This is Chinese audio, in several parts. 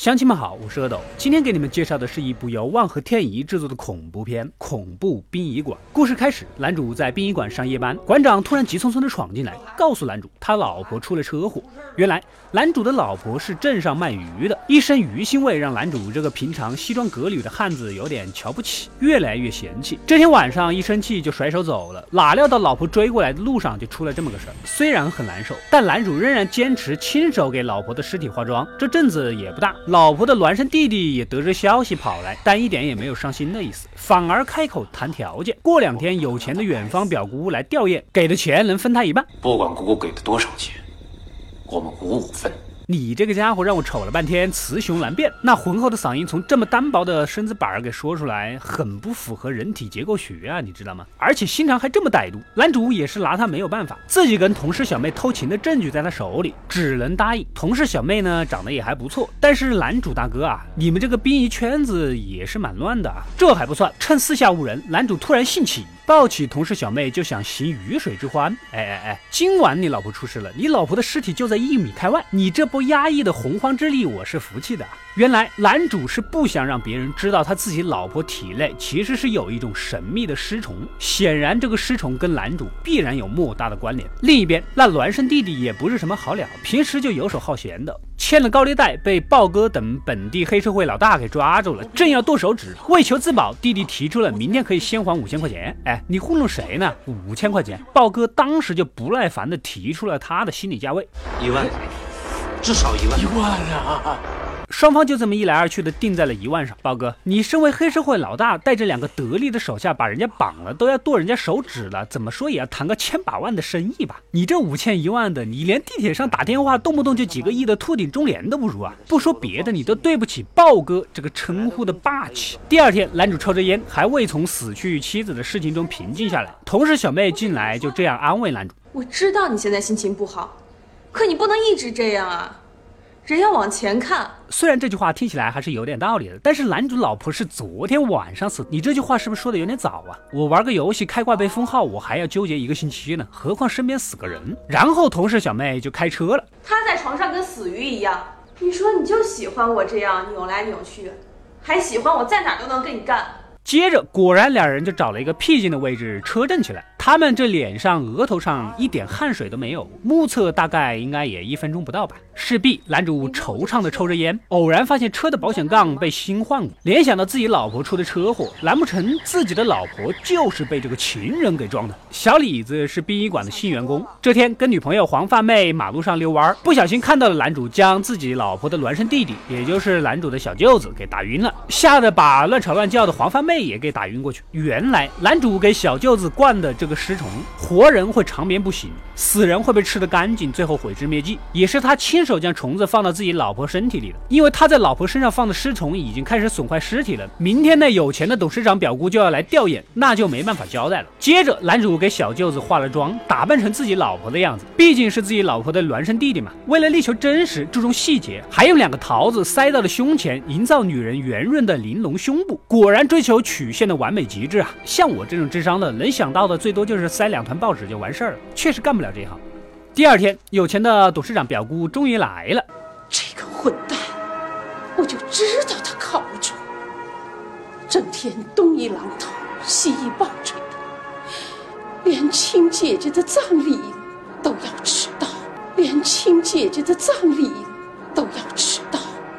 乡亲们好，我是阿斗，今天给你们介绍的是一部由万和天宜制作的恐怖片《恐怖殡仪馆》。故事开始，男主在殡仪馆上夜班，馆长突然急匆匆的闯进来，告诉男主他老婆出了车祸。原来男主的老婆是镇上卖鱼的，一身鱼腥味让男主这个平常西装革履的汉子有点瞧不起，越来越嫌弃。这天晚上一生气就甩手走了，哪料到老婆追过来的路上就出了这么个事儿。虽然很难受，但男主仍然坚持亲手给老婆的尸体化妆。这阵子也不大。老婆的孪生弟弟也得知消息跑来，但一点也没有伤心的意思，反而开口谈条件。过两天有钱的远方表姑来吊唁，给的钱能分他一半。不管姑姑给的多少钱，我们五五分。你这个家伙让我瞅了半天，雌雄难辨。那浑厚的嗓音从这么单薄的身子板儿给说出来，很不符合人体结构学啊，你知道吗？而且心肠还这么歹毒，男主也是拿他没有办法，自己跟同事小妹偷情的证据在他手里，只能答应。同事小妹呢，长得也还不错，但是男主大哥啊，你们这个殡仪圈子也是蛮乱的啊。这还不算，趁四下无人，男主突然兴起。抱起同事小妹就想行鱼水之欢，哎哎哎，今晚你老婆出事了，你老婆的尸体就在一米开外，你这波压抑的洪荒之力我是服气的。原来男主是不想让别人知道他自己老婆体内其实是有一种神秘的尸虫，显然这个尸虫跟男主必然有莫大的关联。另一边，那孪生弟弟也不是什么好鸟，平时就游手好闲的。欠了高利贷，被豹哥等本地黑社会老大给抓住了，正要剁手指。为求自保，弟弟提出了明天可以先还五千块钱。哎，你糊弄谁呢？五千块钱，豹哥当时就不耐烦的提出了他的心理价位：一万，至少一万。一万啊！双方就这么一来二去的定在了一万上。豹哥，你身为黑社会老大，带着两个得力的手下把人家绑了，都要剁人家手指了，怎么说也要谈个千把万的生意吧？你这五千一万的，你连地铁上打电话动不动就几个亿的秃顶中年都不如啊！不说别的，你都对不起豹哥这个称呼的霸气。第二天，男主抽着烟，还未从死去妻子的事情中平静下来。同事小妹进来就这样安慰男主：“我知道你现在心情不好，可你不能一直这样啊。”人要往前看，虽然这句话听起来还是有点道理的，但是男主老婆是昨天晚上死，你这句话是不是说的有点早啊？我玩个游戏开挂被封号，我还要纠结一个星期呢，何况身边死个人。然后同事小妹就开车了，她在床上跟死鱼一样。你说你就喜欢我这样扭来扭去，还喜欢我在哪都能跟你干。接着果然两人就找了一个僻静的位置车震起来。他们这脸上、额头上一点汗水都没有，目测大概应该也一分钟不到吧。势必男主惆怅的抽着烟，偶然发现车的保险杠被新换过，联想到自己老婆出的车祸，难不成自己的老婆就是被这个情人给撞的？小李子是殡仪馆的新员工，这天跟女朋友黄发妹马路上遛弯，不小心看到了男主将自己老婆的孪生弟弟，也就是男主的小舅子给打晕了，吓得把乱吵乱叫的黄发妹也给打晕过去。原来男主给小舅子灌的这个。尸虫，活人会长眠不醒，死人会被吃得干净，最后毁尸灭迹。也是他亲手将虫子放到自己老婆身体里的，因为他在老婆身上放的尸虫已经开始损坏尸体了。明天那有钱的董事长表姑就要来吊唁，那就没办法交代了。接着，男主给小舅子化了妆，打扮成自己老婆的样子，毕竟是自己老婆的孪生弟弟嘛。为了力求真实，注重细节，还用两个桃子塞到了胸前，营造女人圆润的玲珑胸部。果然追求曲线的完美极致啊！像我这种智商的，能想到的最多。就是塞两团报纸就完事儿了，确实干不了这一行。第二天，有钱的董事长表姑终于来了。这个混蛋，我就知道他靠不住，整天东一榔头西一棒槌的，连亲姐姐的葬礼都要迟到，连亲姐姐的葬礼都要迟。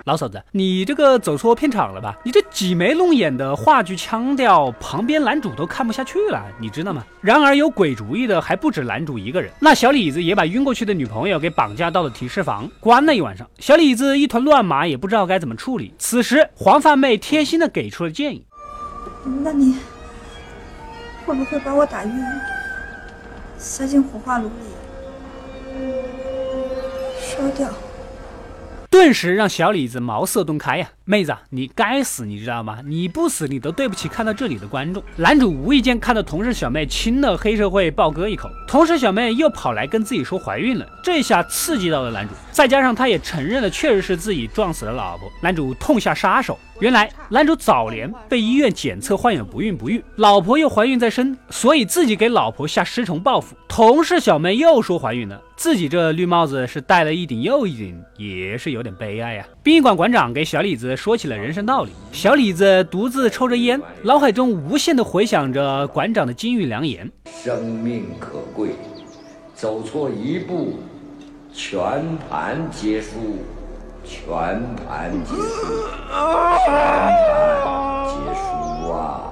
老嫂子，你这个走错片场了吧？你这挤眉弄眼的话剧腔调，旁边男主都看不下去了，你知道吗？然而有鬼主意的还不止男主一个人，那小李子也把晕过去的女朋友给绑架到了提示房，关了一晚上。小李子一团乱麻，也不知道该怎么处理。此时黄发妹贴心的给出了建议：那你会不会把我打晕，塞进火化炉里烧掉？顿时让小李子茅塞顿开呀！妹子，你该死，你知道吗？你不死，你都对不起看到这里的观众。男主无意间看到同事小妹亲了黑社会豹哥一口，同事小妹又跑来跟自己说怀孕了，这下刺激到了男主。再加上他也承认了，确实是自己撞死了老婆，男主痛下杀手。原来男主早年被医院检测患有不孕不育，老婆又怀孕在身，所以自己给老婆下尸虫报复。同事小妹又说怀孕了，自己这绿帽子是戴了一顶又一顶，也是有点悲哀呀。殡仪馆馆长给小李子说起了人生道理，小李子独自抽着烟，脑海中无限的回想着馆长的金玉良言：生命可贵，走错一步，全盘皆输。全盘皆输，全盘皆输啊！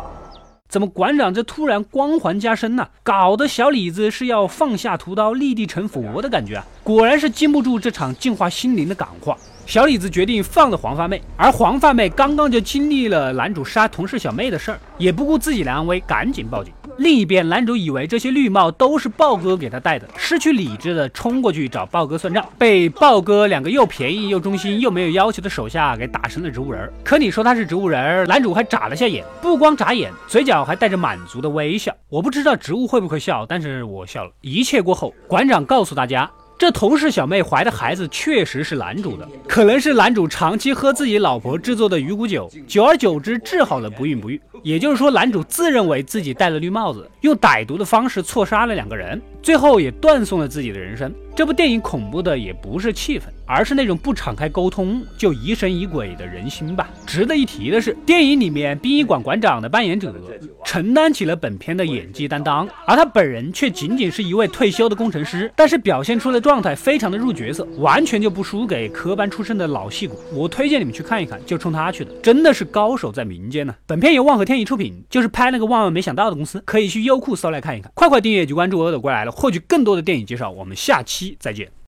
怎么馆长这突然光环加身呢？搞得小李子是要放下屠刀立地成佛的感觉啊！果然是经不住这场净化心灵的感化。小李子决定放了黄发妹，而黄发妹刚刚就经历了男主杀同事小妹的事儿，也不顾自己的安危，赶紧报警。另一边，男主以为这些绿帽都是豹哥给他戴的，失去理智的冲过去找豹哥算账，被豹哥两个又便宜又忠心又没有要求的手下给打成了植物人。可你说他是植物人，男主还眨了下眼，不光眨眼，嘴角还带着满足的微笑。我不知道植物会不会笑，但是我笑了。一切过后，馆长告诉大家。这同事小妹怀的孩子确实是男主的，可能是男主长期喝自己老婆制作的鱼骨酒，久而久之治好了不孕不育。也就是说，男主自认为自己戴了绿帽子，用歹毒的方式错杀了两个人，最后也断送了自己的人生。这部电影恐怖的也不是气氛，而是那种不敞开沟通就疑神疑鬼的人心吧。值得一提的是，电影里面殡仪馆馆长的扮演者承担起了本片的演技担当，而他本人却仅仅是一位退休的工程师，但是表现出的状态非常的入角色，完全就不输给科班出身的老戏骨。我推荐你们去看一看，就冲他去的，真的是高手在民间呢。本片由万和天宜出品，就是拍那个万万没想到的公司，可以去优酷搜来看一看。快快订阅及关注，耳朵过来获取更多的电影介绍。我们下期。再见。